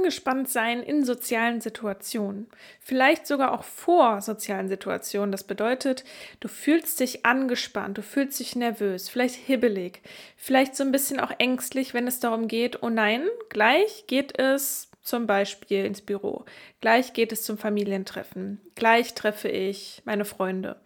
angespannt sein in sozialen Situationen. Vielleicht sogar auch vor sozialen Situationen. Das bedeutet, du fühlst dich angespannt, du fühlst dich nervös, vielleicht hibbelig, vielleicht so ein bisschen auch ängstlich, wenn es darum geht, oh nein, gleich geht es zum Beispiel ins Büro, gleich geht es zum Familientreffen, gleich treffe ich meine Freunde.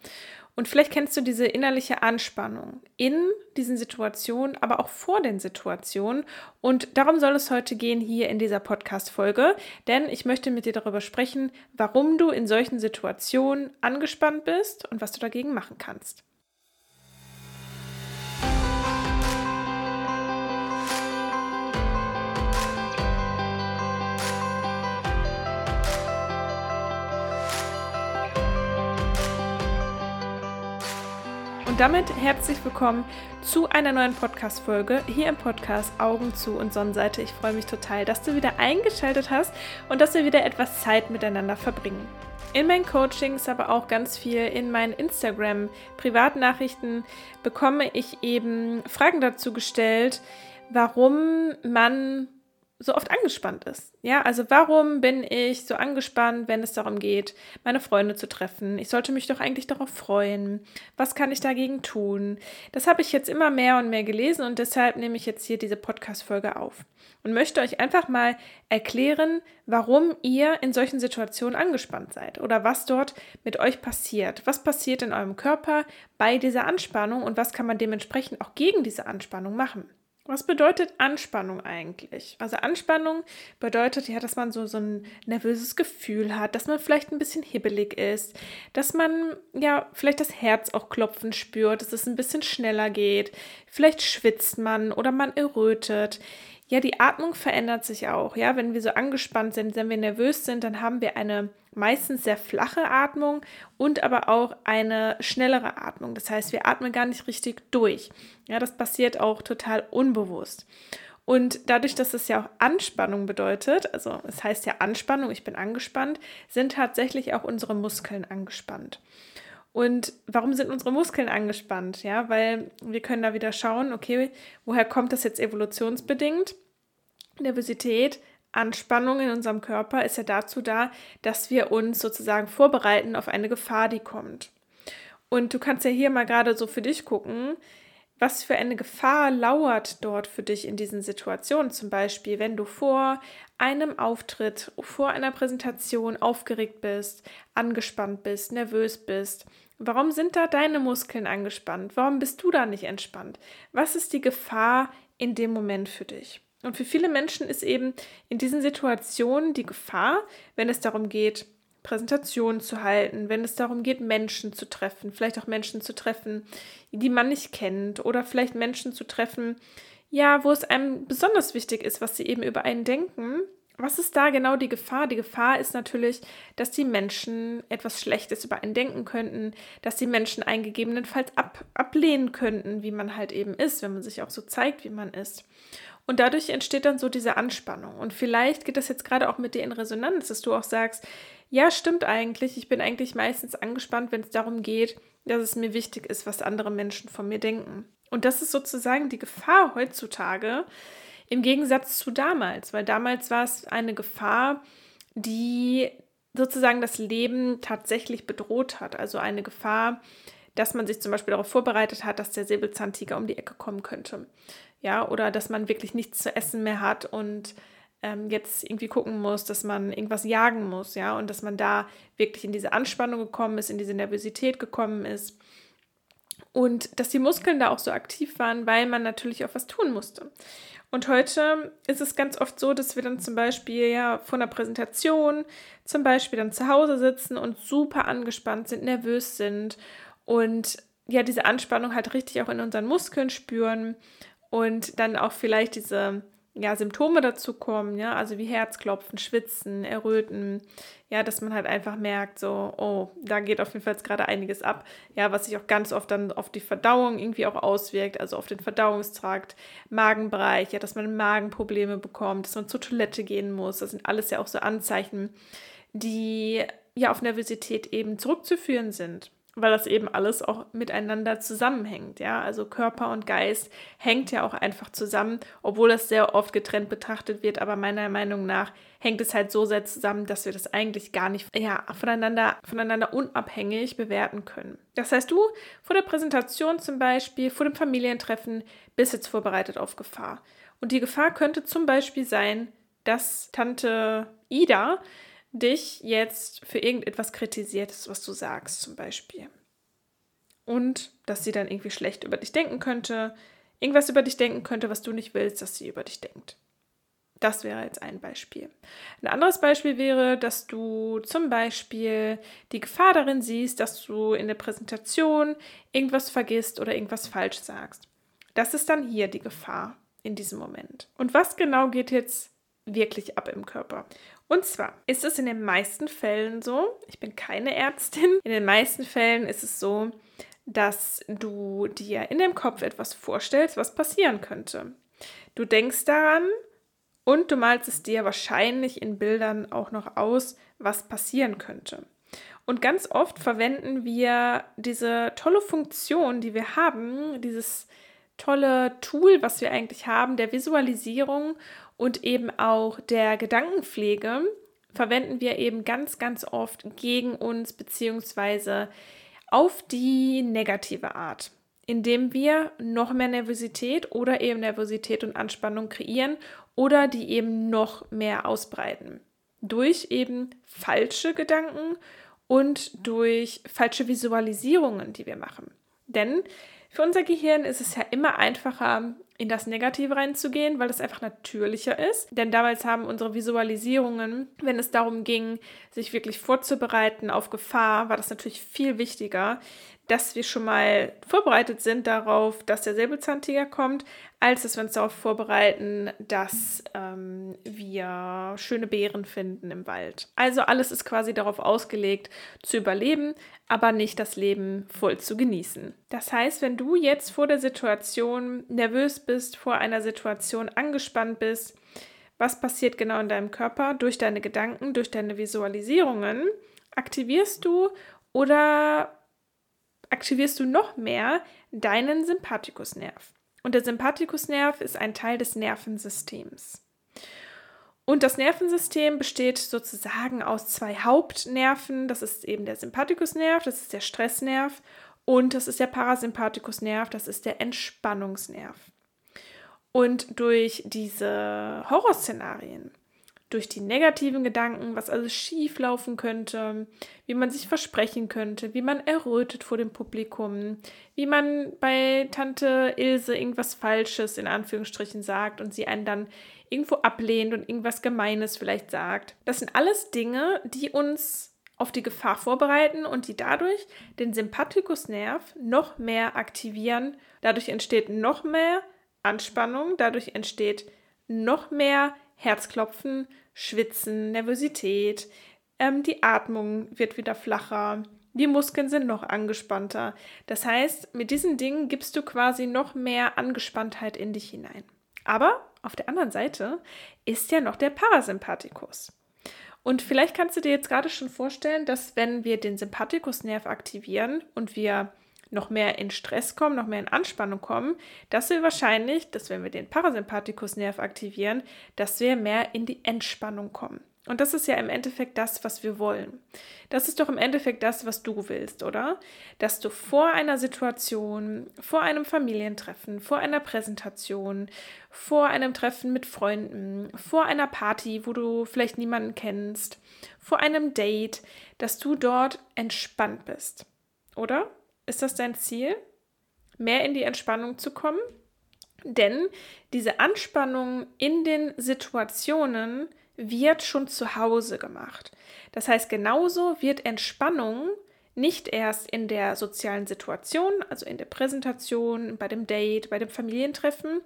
Und vielleicht kennst du diese innerliche Anspannung in diesen Situationen, aber auch vor den Situationen. Und darum soll es heute gehen hier in dieser Podcast-Folge, denn ich möchte mit dir darüber sprechen, warum du in solchen Situationen angespannt bist und was du dagegen machen kannst. Und damit herzlich willkommen zu einer neuen Podcast-Folge hier im Podcast Augen zu und Sonnenseite. Ich freue mich total, dass du wieder eingeschaltet hast und dass wir wieder etwas Zeit miteinander verbringen. In meinen Coachings, aber auch ganz viel in meinen Instagram-Privatnachrichten bekomme ich eben Fragen dazu gestellt, warum man so oft angespannt ist. Ja, also warum bin ich so angespannt, wenn es darum geht, meine Freunde zu treffen? Ich sollte mich doch eigentlich darauf freuen. Was kann ich dagegen tun? Das habe ich jetzt immer mehr und mehr gelesen und deshalb nehme ich jetzt hier diese Podcast-Folge auf und möchte euch einfach mal erklären, warum ihr in solchen Situationen angespannt seid oder was dort mit euch passiert. Was passiert in eurem Körper bei dieser Anspannung und was kann man dementsprechend auch gegen diese Anspannung machen? Was bedeutet Anspannung eigentlich? Also Anspannung bedeutet ja, dass man so, so ein nervöses Gefühl hat, dass man vielleicht ein bisschen hibbelig ist, dass man ja vielleicht das Herz auch klopfen spürt, dass es ein bisschen schneller geht, vielleicht schwitzt man oder man errötet. Ja, die Atmung verändert sich auch. Ja, wenn wir so angespannt sind, wenn wir nervös sind, dann haben wir eine meistens sehr flache Atmung und aber auch eine schnellere Atmung. Das heißt, wir atmen gar nicht richtig durch. Ja, das passiert auch total unbewusst. Und dadurch, dass es ja auch Anspannung bedeutet, also es heißt ja Anspannung, ich bin angespannt, sind tatsächlich auch unsere Muskeln angespannt. Und warum sind unsere Muskeln angespannt? Ja, weil wir können da wieder schauen, okay, woher kommt das jetzt evolutionsbedingt? Nervosität, Anspannung in unserem Körper ist ja dazu da, dass wir uns sozusagen vorbereiten auf eine Gefahr, die kommt. Und du kannst ja hier mal gerade so für dich gucken, was für eine Gefahr lauert dort für dich in diesen Situationen. Zum Beispiel, wenn du vor einem Auftritt, vor einer Präsentation aufgeregt bist, angespannt bist, nervös bist. Warum sind da deine Muskeln angespannt? Warum bist du da nicht entspannt? Was ist die Gefahr in dem Moment für dich? Und für viele Menschen ist eben in diesen Situationen die Gefahr, wenn es darum geht, Präsentationen zu halten, wenn es darum geht, Menschen zu treffen, vielleicht auch Menschen zu treffen, die man nicht kennt oder vielleicht Menschen zu treffen, ja, wo es einem besonders wichtig ist, was sie eben über einen denken. Was ist da genau die Gefahr? Die Gefahr ist natürlich, dass die Menschen etwas Schlechtes über einen denken könnten, dass die Menschen einen gegebenenfalls ab, ablehnen könnten, wie man halt eben ist, wenn man sich auch so zeigt, wie man ist. Und dadurch entsteht dann so diese Anspannung. Und vielleicht geht das jetzt gerade auch mit dir in Resonanz, dass du auch sagst, ja, stimmt eigentlich, ich bin eigentlich meistens angespannt, wenn es darum geht, dass es mir wichtig ist, was andere Menschen von mir denken. Und das ist sozusagen die Gefahr heutzutage im Gegensatz zu damals, weil damals war es eine Gefahr, die sozusagen das Leben tatsächlich bedroht hat. Also eine Gefahr, dass man sich zum Beispiel darauf vorbereitet hat, dass der Säbelzahntiger um die Ecke kommen könnte ja, oder dass man wirklich nichts zu essen mehr hat und ähm, jetzt irgendwie gucken muss, dass man irgendwas jagen muss, ja, und dass man da wirklich in diese Anspannung gekommen ist, in diese Nervosität gekommen ist. Und dass die Muskeln da auch so aktiv waren, weil man natürlich auch was tun musste. Und heute ist es ganz oft so, dass wir dann zum Beispiel ja vor einer Präsentation zum Beispiel dann zu Hause sitzen und super angespannt sind, nervös sind und ja diese Anspannung halt richtig auch in unseren Muskeln spüren und dann auch vielleicht diese ja, Symptome dazu kommen, ja, also wie Herzklopfen, Schwitzen, Erröten, ja, dass man halt einfach merkt, so, oh, da geht auf jeden Fall gerade einiges ab, ja, was sich auch ganz oft dann auf die Verdauung irgendwie auch auswirkt, also auf den Verdauungstrakt, Magenbereich, ja, dass man Magenprobleme bekommt, dass man zur Toilette gehen muss, das sind alles ja auch so Anzeichen, die ja auf Nervosität eben zurückzuführen sind. Weil das eben alles auch miteinander zusammenhängt. Ja, also Körper und Geist hängt ja auch einfach zusammen, obwohl das sehr oft getrennt betrachtet wird. Aber meiner Meinung nach hängt es halt so sehr zusammen, dass wir das eigentlich gar nicht ja, voneinander, voneinander unabhängig bewerten können. Das heißt, du vor der Präsentation zum Beispiel, vor dem Familientreffen, bist jetzt vorbereitet auf Gefahr. Und die Gefahr könnte zum Beispiel sein, dass Tante Ida dich jetzt für irgendetwas kritisiert, was du sagst zum Beispiel. Und dass sie dann irgendwie schlecht über dich denken könnte, irgendwas über dich denken könnte, was du nicht willst, dass sie über dich denkt. Das wäre jetzt ein Beispiel. Ein anderes Beispiel wäre, dass du zum Beispiel die Gefahr darin siehst, dass du in der Präsentation irgendwas vergisst oder irgendwas falsch sagst. Das ist dann hier die Gefahr in diesem Moment. Und was genau geht jetzt wirklich ab im Körper? Und zwar ist es in den meisten Fällen so, ich bin keine Ärztin, in den meisten Fällen ist es so, dass du dir in dem Kopf etwas vorstellst, was passieren könnte. Du denkst daran und du malst es dir wahrscheinlich in Bildern auch noch aus, was passieren könnte. Und ganz oft verwenden wir diese tolle Funktion, die wir haben, dieses tolle Tool, was wir eigentlich haben, der Visualisierung und eben auch der Gedankenpflege verwenden wir eben ganz, ganz oft gegen uns beziehungsweise auf die negative Art, indem wir noch mehr Nervosität oder eben Nervosität und Anspannung kreieren oder die eben noch mehr ausbreiten. Durch eben falsche Gedanken und durch falsche Visualisierungen, die wir machen. Denn für unser Gehirn ist es ja immer einfacher, in das Negative reinzugehen, weil es einfach natürlicher ist. Denn damals haben unsere Visualisierungen, wenn es darum ging, sich wirklich vorzubereiten auf Gefahr, war das natürlich viel wichtiger, dass wir schon mal vorbereitet sind darauf, dass der Säbelzahntiger kommt, als dass wir uns darauf vorbereiten, dass ähm, wir schöne Beeren finden im Wald. Also alles ist quasi darauf ausgelegt, zu überleben, aber nicht das Leben voll zu genießen. Das heißt, wenn du jetzt vor der Situation nervös bist, vor einer Situation angespannt bist, was passiert genau in deinem Körper durch deine Gedanken, durch deine Visualisierungen? Aktivierst du oder aktivierst du noch mehr deinen Sympathikusnerv. Und der Sympathikusnerv ist ein Teil des Nervensystems. Und das Nervensystem besteht sozusagen aus zwei Hauptnerven. Das ist eben der Sympathikusnerv, das ist der Stressnerv und das ist der Parasympathikusnerv, das ist der Entspannungsnerv. Und durch diese Horrorszenarien durch die negativen Gedanken, was alles schief laufen könnte, wie man sich versprechen könnte, wie man errötet vor dem Publikum, wie man bei Tante Ilse irgendwas Falsches in Anführungsstrichen sagt und sie einen dann irgendwo ablehnt und irgendwas Gemeines vielleicht sagt. Das sind alles Dinge, die uns auf die Gefahr vorbereiten und die dadurch den Sympathikusnerv noch mehr aktivieren. Dadurch entsteht noch mehr Anspannung, dadurch entsteht noch mehr Herzklopfen, Schwitzen, Nervosität, ähm, die Atmung wird wieder flacher, die Muskeln sind noch angespannter. Das heißt, mit diesen Dingen gibst du quasi noch mehr Angespanntheit in dich hinein. Aber auf der anderen Seite ist ja noch der Parasympathikus. Und vielleicht kannst du dir jetzt gerade schon vorstellen, dass wenn wir den Sympathikusnerv aktivieren und wir noch mehr in Stress kommen, noch mehr in Anspannung kommen, dass wir wahrscheinlich, dass wenn wir den Parasympathikusnerv aktivieren, dass wir mehr in die Entspannung kommen. Und das ist ja im Endeffekt das, was wir wollen. Das ist doch im Endeffekt das, was du willst, oder? Dass du vor einer Situation, vor einem Familientreffen, vor einer Präsentation, vor einem Treffen mit Freunden, vor einer Party, wo du vielleicht niemanden kennst, vor einem Date, dass du dort entspannt bist, oder? Ist das dein Ziel? Mehr in die Entspannung zu kommen? Denn diese Anspannung in den Situationen wird schon zu Hause gemacht. Das heißt, genauso wird Entspannung nicht erst in der sozialen Situation, also in der Präsentation, bei dem Date, bei dem Familientreffen,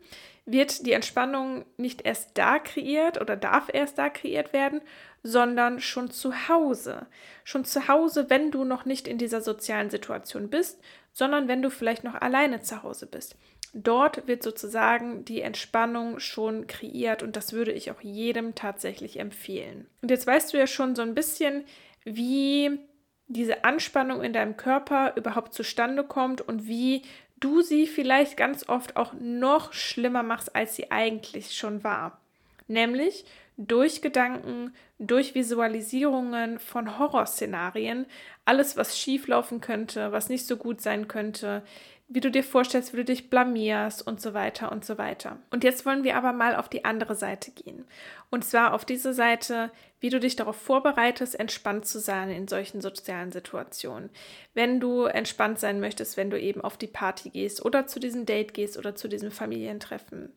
wird die Entspannung nicht erst da kreiert oder darf erst da kreiert werden, sondern schon zu Hause. Schon zu Hause, wenn du noch nicht in dieser sozialen Situation bist, sondern wenn du vielleicht noch alleine zu Hause bist. Dort wird sozusagen die Entspannung schon kreiert und das würde ich auch jedem tatsächlich empfehlen. Und jetzt weißt du ja schon so ein bisschen, wie diese Anspannung in deinem Körper überhaupt zustande kommt und wie du sie vielleicht ganz oft auch noch schlimmer machst, als sie eigentlich schon war. Nämlich durch Gedanken, durch Visualisierungen von Horrorszenarien, alles, was schieflaufen könnte, was nicht so gut sein könnte, wie du dir vorstellst, wie du dich blamierst und so weiter und so weiter. Und jetzt wollen wir aber mal auf die andere Seite gehen. Und zwar auf diese Seite, wie du dich darauf vorbereitest, entspannt zu sein in solchen sozialen Situationen. Wenn du entspannt sein möchtest, wenn du eben auf die Party gehst oder zu diesem Date gehst oder zu diesem Familientreffen.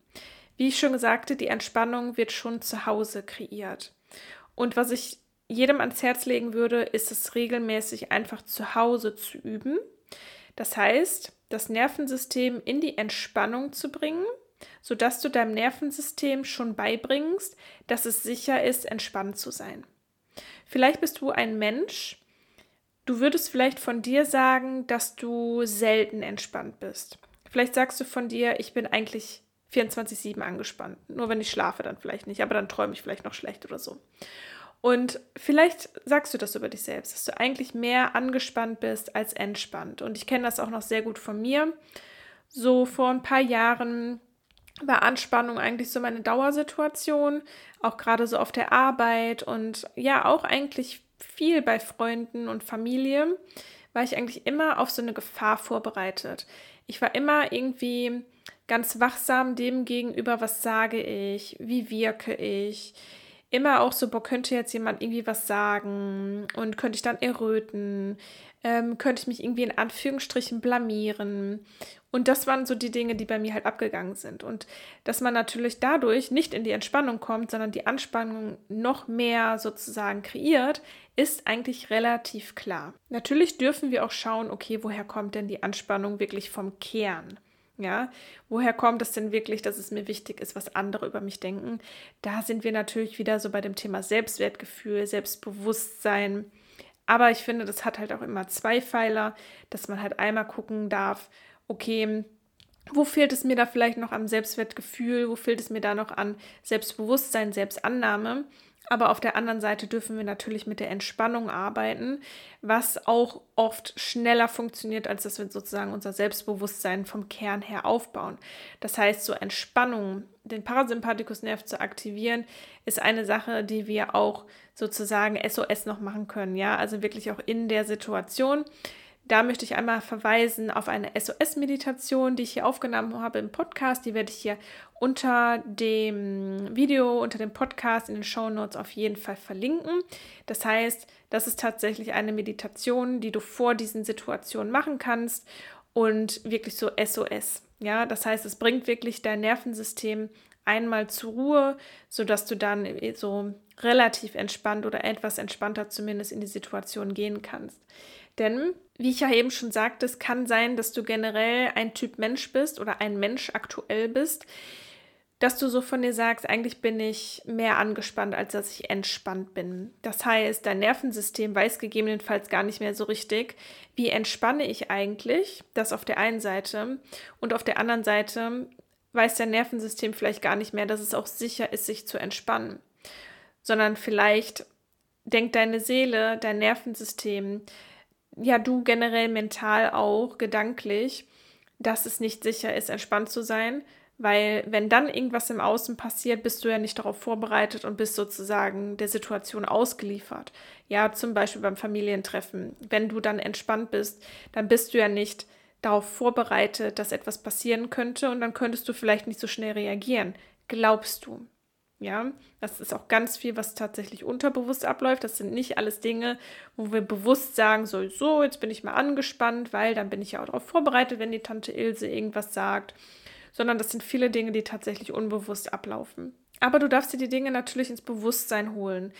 Wie ich schon sagte, die Entspannung wird schon zu Hause kreiert. Und was ich jedem ans Herz legen würde, ist es regelmäßig einfach zu Hause zu üben. Das heißt, das Nervensystem in die Entspannung zu bringen, sodass du deinem Nervensystem schon beibringst, dass es sicher ist, entspannt zu sein. Vielleicht bist du ein Mensch, du würdest vielleicht von dir sagen, dass du selten entspannt bist. Vielleicht sagst du von dir, ich bin eigentlich 24-7 angespannt. Nur wenn ich schlafe, dann vielleicht nicht, aber dann träume ich vielleicht noch schlecht oder so. Und vielleicht sagst du das über dich selbst, dass du eigentlich mehr angespannt bist als entspannt. Und ich kenne das auch noch sehr gut von mir. So vor ein paar Jahren war Anspannung eigentlich so meine Dauersituation, auch gerade so auf der Arbeit und ja, auch eigentlich viel bei Freunden und Familie, war ich eigentlich immer auf so eine Gefahr vorbereitet. Ich war immer irgendwie ganz wachsam dem gegenüber, was sage ich, wie wirke ich, immer auch so, boah, könnte jetzt jemand irgendwie was sagen und könnte ich dann erröten, ähm, könnte ich mich irgendwie in Anführungsstrichen blamieren. Und das waren so die Dinge, die bei mir halt abgegangen sind. Und dass man natürlich dadurch nicht in die Entspannung kommt, sondern die Anspannung noch mehr sozusagen kreiert, ist eigentlich relativ klar. Natürlich dürfen wir auch schauen, okay, woher kommt denn die Anspannung wirklich vom Kern? Ja, woher kommt es denn wirklich, dass es mir wichtig ist, was andere über mich denken? Da sind wir natürlich wieder so bei dem Thema Selbstwertgefühl, Selbstbewusstsein. Aber ich finde, das hat halt auch immer zwei Pfeiler, dass man halt einmal gucken darf, okay, wo fehlt es mir da vielleicht noch am Selbstwertgefühl? Wo fehlt es mir da noch an Selbstbewusstsein, Selbstannahme? Aber auf der anderen Seite dürfen wir natürlich mit der Entspannung arbeiten, was auch oft schneller funktioniert, als dass wir sozusagen unser Selbstbewusstsein vom Kern her aufbauen. Das heißt, so Entspannung, den Parasympathikusnerv zu aktivieren, ist eine Sache, die wir auch sozusagen SOS noch machen können. Ja, also wirklich auch in der Situation. Da möchte ich einmal verweisen auf eine SOS-Meditation, die ich hier aufgenommen habe im Podcast. Die werde ich hier unter dem Video, unter dem Podcast in den Show Notes auf jeden Fall verlinken. Das heißt, das ist tatsächlich eine Meditation, die du vor diesen Situationen machen kannst und wirklich so SOS. Ja, das heißt, es bringt wirklich dein Nervensystem einmal zur Ruhe, sodass du dann so relativ entspannt oder etwas entspannter zumindest in die Situation gehen kannst. Denn, wie ich ja eben schon sagte, es kann sein, dass du generell ein Typ Mensch bist oder ein Mensch aktuell bist, dass du so von dir sagst, eigentlich bin ich mehr angespannt, als dass ich entspannt bin. Das heißt, dein Nervensystem weiß gegebenenfalls gar nicht mehr so richtig, wie entspanne ich eigentlich, das auf der einen Seite und auf der anderen Seite weiß dein Nervensystem vielleicht gar nicht mehr, dass es auch sicher ist, sich zu entspannen, sondern vielleicht denkt deine Seele, dein Nervensystem, ja, du generell mental auch, gedanklich, dass es nicht sicher ist, entspannt zu sein, weil wenn dann irgendwas im Außen passiert, bist du ja nicht darauf vorbereitet und bist sozusagen der Situation ausgeliefert. Ja, zum Beispiel beim Familientreffen. Wenn du dann entspannt bist, dann bist du ja nicht darauf vorbereitet, dass etwas passieren könnte und dann könntest du vielleicht nicht so schnell reagieren. Glaubst du? Ja, das ist auch ganz viel, was tatsächlich unterbewusst abläuft. Das sind nicht alles Dinge, wo wir bewusst sagen, so, so, jetzt bin ich mal angespannt, weil dann bin ich ja auch darauf vorbereitet, wenn die Tante Ilse irgendwas sagt. Sondern das sind viele Dinge, die tatsächlich unbewusst ablaufen. Aber du darfst dir die Dinge natürlich ins Bewusstsein holen.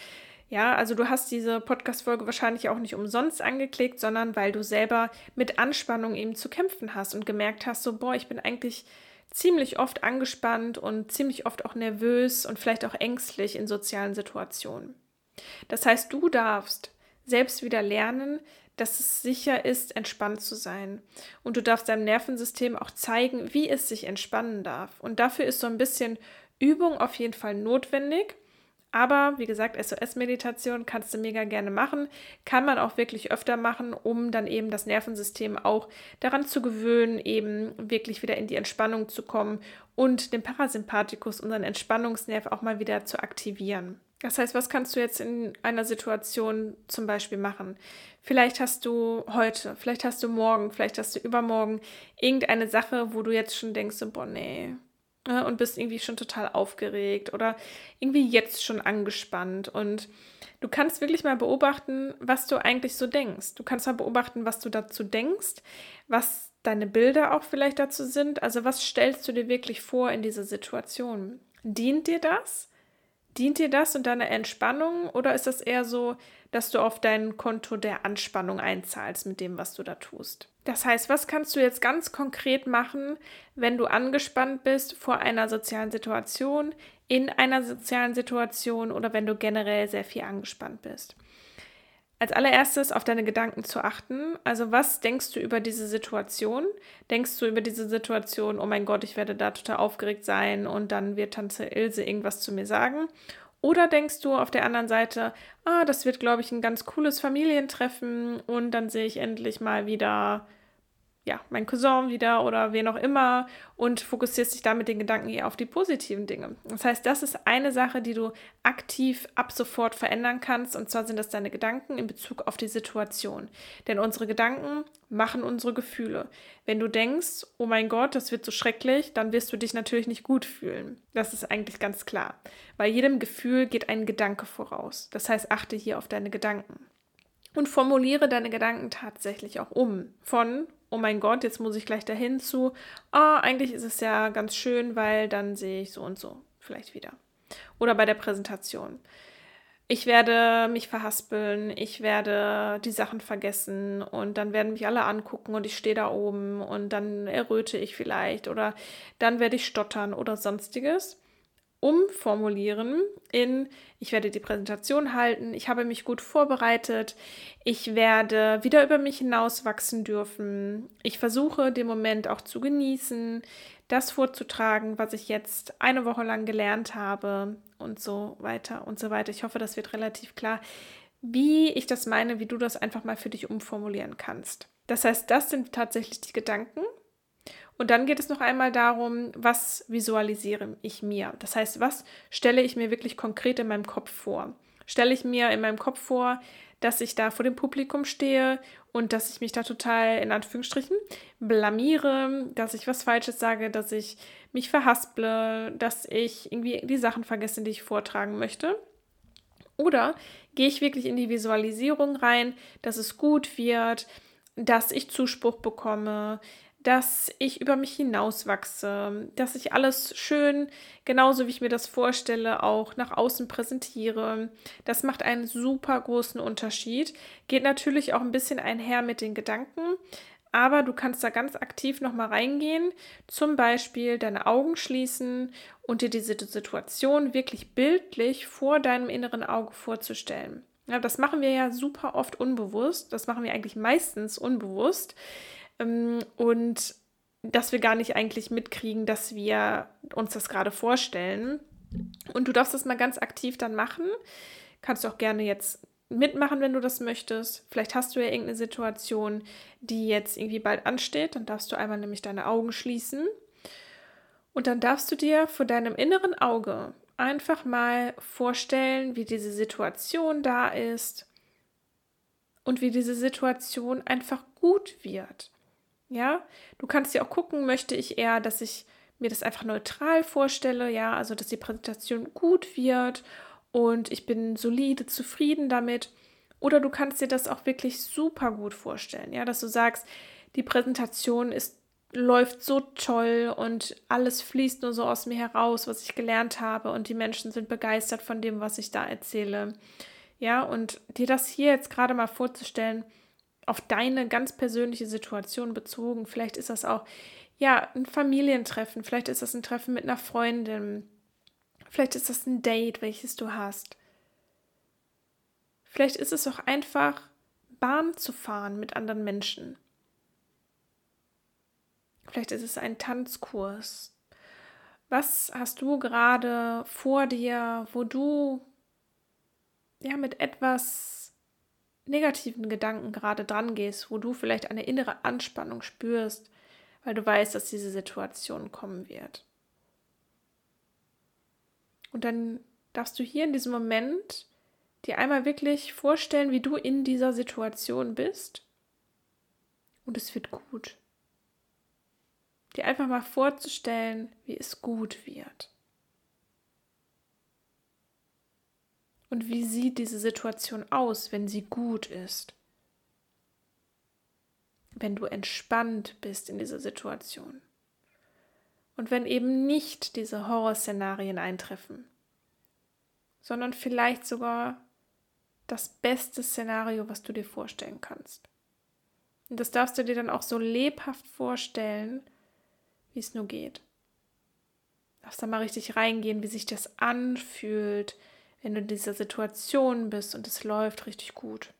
Ja, also du hast diese Podcast-Folge wahrscheinlich auch nicht umsonst angeklickt, sondern weil du selber mit Anspannung eben zu kämpfen hast und gemerkt hast, so, boah, ich bin eigentlich ziemlich oft angespannt und ziemlich oft auch nervös und vielleicht auch ängstlich in sozialen Situationen. Das heißt, du darfst selbst wieder lernen, dass es sicher ist, entspannt zu sein. Und du darfst deinem Nervensystem auch zeigen, wie es sich entspannen darf. Und dafür ist so ein bisschen Übung auf jeden Fall notwendig. Aber wie gesagt, SOS-Meditation kannst du mega gerne machen. Kann man auch wirklich öfter machen, um dann eben das Nervensystem auch daran zu gewöhnen, eben wirklich wieder in die Entspannung zu kommen und den Parasympathikus, unseren Entspannungsnerv, auch mal wieder zu aktivieren. Das heißt, was kannst du jetzt in einer Situation zum Beispiel machen? Vielleicht hast du heute, vielleicht hast du morgen, vielleicht hast du übermorgen irgendeine Sache, wo du jetzt schon denkst, so, boah, nee, Ne, und bist irgendwie schon total aufgeregt oder irgendwie jetzt schon angespannt. Und du kannst wirklich mal beobachten, was du eigentlich so denkst. Du kannst mal beobachten, was du dazu denkst, was deine Bilder auch vielleicht dazu sind. Also was stellst du dir wirklich vor in dieser Situation? Dient dir das? Dient dir das und deine Entspannung oder ist das eher so, dass du auf dein Konto der Anspannung einzahlst mit dem, was du da tust? Das heißt, was kannst du jetzt ganz konkret machen, wenn du angespannt bist vor einer sozialen Situation, in einer sozialen Situation oder wenn du generell sehr viel angespannt bist? Als allererstes auf deine Gedanken zu achten. Also was denkst du über diese Situation? Denkst du über diese Situation, oh mein Gott, ich werde da total aufgeregt sein und dann wird Tante Ilse irgendwas zu mir sagen? Oder denkst du auf der anderen Seite, ah, das wird, glaube ich, ein ganz cooles Familientreffen und dann sehe ich endlich mal wieder ja, mein Cousin wieder oder wen auch immer und fokussierst dich damit den Gedanken eher auf die positiven Dinge. Das heißt, das ist eine Sache, die du aktiv ab sofort verändern kannst und zwar sind das deine Gedanken in Bezug auf die Situation. Denn unsere Gedanken machen unsere Gefühle. Wenn du denkst, oh mein Gott, das wird so schrecklich, dann wirst du dich natürlich nicht gut fühlen. Das ist eigentlich ganz klar. Bei jedem Gefühl geht ein Gedanke voraus. Das heißt, achte hier auf deine Gedanken und formuliere deine Gedanken tatsächlich auch um. Von, oh mein Gott, jetzt muss ich gleich dahin zu, oh, eigentlich ist es ja ganz schön, weil dann sehe ich so und so vielleicht wieder. Oder bei der Präsentation. Ich werde mich verhaspeln, ich werde die Sachen vergessen und dann werden mich alle angucken und ich stehe da oben und dann erröte ich vielleicht oder dann werde ich stottern oder sonstiges umformulieren in, ich werde die Präsentation halten, ich habe mich gut vorbereitet, ich werde wieder über mich hinauswachsen dürfen, ich versuche den Moment auch zu genießen, das vorzutragen, was ich jetzt eine Woche lang gelernt habe und so weiter und so weiter. Ich hoffe, das wird relativ klar, wie ich das meine, wie du das einfach mal für dich umformulieren kannst. Das heißt, das sind tatsächlich die Gedanken, und dann geht es noch einmal darum, was visualisiere ich mir? Das heißt, was stelle ich mir wirklich konkret in meinem Kopf vor? Stelle ich mir in meinem Kopf vor, dass ich da vor dem Publikum stehe und dass ich mich da total in Anführungsstrichen blamiere, dass ich was Falsches sage, dass ich mich verhasple, dass ich irgendwie die Sachen vergesse, die ich vortragen möchte. Oder gehe ich wirklich in die Visualisierung rein, dass es gut wird, dass ich Zuspruch bekomme, dass ich über mich hinauswachse, dass ich alles schön, genauso wie ich mir das vorstelle, auch nach außen präsentiere. Das macht einen super großen Unterschied. Geht natürlich auch ein bisschen einher mit den Gedanken, aber du kannst da ganz aktiv nochmal reingehen, zum Beispiel deine Augen schließen und dir diese Situation wirklich bildlich vor deinem inneren Auge vorzustellen. Ja, das machen wir ja super oft unbewusst. Das machen wir eigentlich meistens unbewusst. Ähm, und dass wir gar nicht eigentlich mitkriegen, dass wir uns das gerade vorstellen. Und du darfst das mal ganz aktiv dann machen. Kannst du auch gerne jetzt mitmachen, wenn du das möchtest. Vielleicht hast du ja irgendeine Situation, die jetzt irgendwie bald ansteht. Dann darfst du einmal nämlich deine Augen schließen. Und dann darfst du dir vor deinem inneren Auge einfach mal vorstellen, wie diese Situation da ist und wie diese Situation einfach gut wird. Ja, du kannst dir auch gucken, möchte ich eher, dass ich mir das einfach neutral vorstelle, ja, also dass die Präsentation gut wird und ich bin solide, zufrieden damit. Oder du kannst dir das auch wirklich super gut vorstellen, ja, dass du sagst, die Präsentation ist läuft so toll und alles fließt nur so aus mir heraus, was ich gelernt habe und die Menschen sind begeistert von dem, was ich da erzähle. Ja, und dir das hier jetzt gerade mal vorzustellen, auf deine ganz persönliche Situation bezogen. Vielleicht ist das auch ja ein Familientreffen, vielleicht ist das ein Treffen mit einer Freundin, vielleicht ist das ein Date, welches du hast. Vielleicht ist es auch einfach Bahn zu fahren mit anderen Menschen. Vielleicht ist es ein Tanzkurs. Was hast du gerade vor dir, wo du ja mit etwas negativen Gedanken gerade dran gehst, wo du vielleicht eine innere Anspannung spürst, weil du weißt, dass diese Situation kommen wird. Und dann darfst du hier in diesem Moment dir einmal wirklich vorstellen, wie du in dieser Situation bist. Und es wird gut. Dir einfach mal vorzustellen, wie es gut wird. Und wie sieht diese Situation aus, wenn sie gut ist? Wenn du entspannt bist in dieser Situation. Und wenn eben nicht diese Horrorszenarien eintreffen, sondern vielleicht sogar das beste Szenario, was du dir vorstellen kannst. Und das darfst du dir dann auch so lebhaft vorstellen, wie es nur geht. Darfst da mal richtig reingehen, wie sich das anfühlt, wenn du in dieser Situation bist und es läuft richtig gut.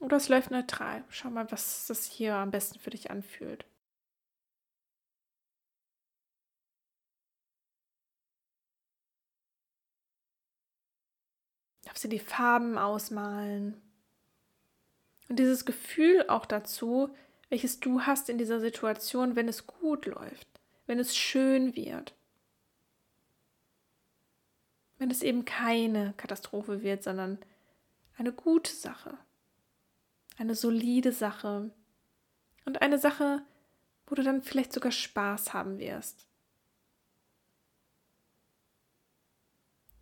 Oder es läuft neutral. Schau mal, was das hier am besten für dich anfühlt. Darfst du die Farben ausmalen. Und dieses Gefühl auch dazu, welches du hast in dieser Situation, wenn es gut läuft, wenn es schön wird. Wenn es eben keine Katastrophe wird, sondern eine gute Sache, eine solide Sache und eine Sache, wo du dann vielleicht sogar Spaß haben wirst.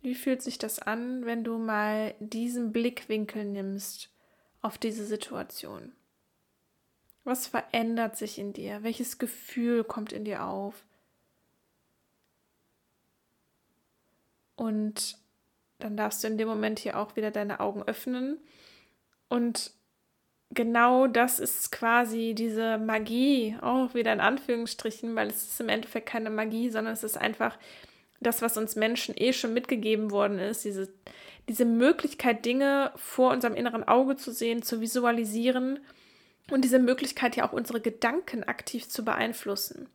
Wie fühlt sich das an, wenn du mal diesen Blickwinkel nimmst auf diese Situation? Was verändert sich in dir? Welches Gefühl kommt in dir auf? Und dann darfst du in dem Moment hier auch wieder deine Augen öffnen. Und genau das ist quasi diese Magie, auch wieder in Anführungsstrichen, weil es ist im Endeffekt keine Magie, sondern es ist einfach das, was uns Menschen eh schon mitgegeben worden ist, diese, diese Möglichkeit, Dinge vor unserem inneren Auge zu sehen, zu visualisieren und diese Möglichkeit ja auch unsere Gedanken aktiv zu beeinflussen.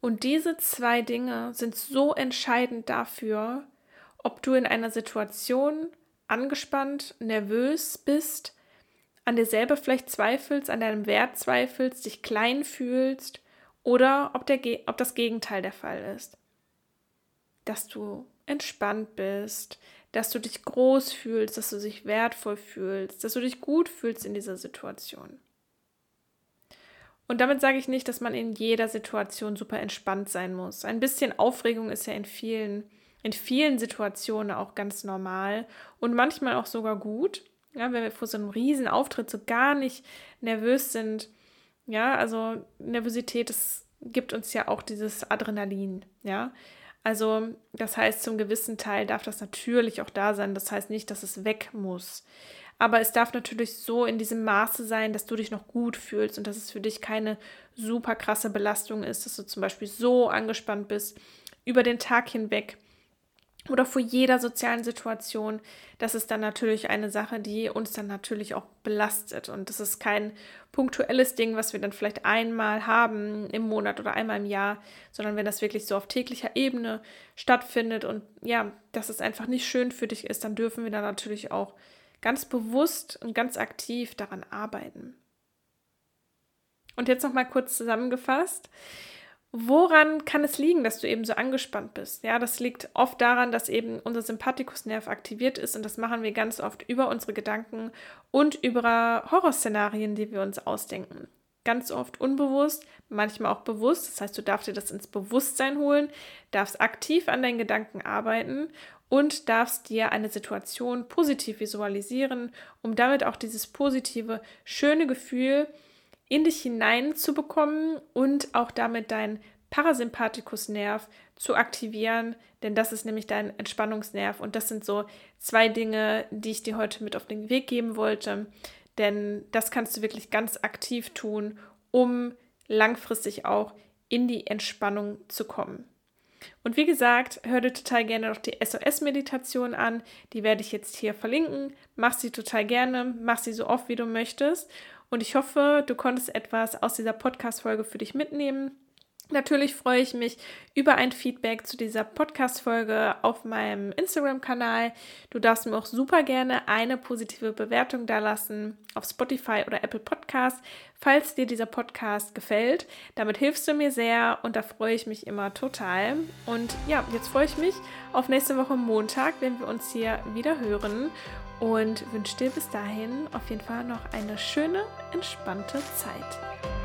Und diese zwei Dinge sind so entscheidend dafür, ob du in einer Situation angespannt, nervös bist, an dir selber vielleicht zweifelst, an deinem Wert zweifelst, dich klein fühlst oder ob, der, ob das Gegenteil der Fall ist dass du entspannt bist, dass du dich groß fühlst, dass du dich wertvoll fühlst, dass du dich gut fühlst in dieser Situation. Und damit sage ich nicht, dass man in jeder Situation super entspannt sein muss. Ein bisschen Aufregung ist ja in vielen, in vielen Situationen auch ganz normal und manchmal auch sogar gut. Ja, wenn wir vor so einem riesen Auftritt so gar nicht nervös sind. Ja, also Nervosität, das gibt uns ja auch dieses Adrenalin. Ja, also das heißt, zum gewissen Teil darf das natürlich auch da sein. Das heißt nicht, dass es weg muss. Aber es darf natürlich so in diesem Maße sein, dass du dich noch gut fühlst und dass es für dich keine super krasse Belastung ist, dass du zum Beispiel so angespannt bist über den Tag hinweg, oder vor jeder sozialen Situation, das ist dann natürlich eine Sache, die uns dann natürlich auch belastet. Und das ist kein punktuelles Ding, was wir dann vielleicht einmal haben im Monat oder einmal im Jahr, sondern wenn das wirklich so auf täglicher Ebene stattfindet und ja, dass es einfach nicht schön für dich ist, dann dürfen wir da natürlich auch ganz bewusst und ganz aktiv daran arbeiten. Und jetzt noch mal kurz zusammengefasst. Woran kann es liegen, dass du eben so angespannt bist? Ja, das liegt oft daran, dass eben unser Sympathikusnerv aktiviert ist und das machen wir ganz oft über unsere Gedanken und über Horrorszenarien, die wir uns ausdenken. Ganz oft unbewusst, manchmal auch bewusst. Das heißt, du darfst dir das ins Bewusstsein holen, darfst aktiv an deinen Gedanken arbeiten und darfst dir eine Situation positiv visualisieren, um damit auch dieses positive, schöne Gefühl in dich hineinzubekommen und auch damit dein Parasympathikusnerv zu aktivieren, denn das ist nämlich dein Entspannungsnerv und das sind so zwei Dinge, die ich dir heute mit auf den Weg geben wollte, denn das kannst du wirklich ganz aktiv tun, um langfristig auch in die Entspannung zu kommen. Und wie gesagt, hör dir total gerne noch die SOS-Meditation an. Die werde ich jetzt hier verlinken. Mach sie total gerne, mach sie so oft, wie du möchtest. Und ich hoffe, du konntest etwas aus dieser Podcast-Folge für dich mitnehmen. Natürlich freue ich mich über ein Feedback zu dieser Podcast-Folge auf meinem Instagram-Kanal. Du darfst mir auch super gerne eine positive Bewertung dalassen auf Spotify oder Apple Podcast, falls dir dieser Podcast gefällt. Damit hilfst du mir sehr und da freue ich mich immer total. Und ja, jetzt freue ich mich auf nächste Woche Montag, wenn wir uns hier wieder hören und wünsche dir bis dahin auf jeden Fall noch eine schöne, entspannte Zeit.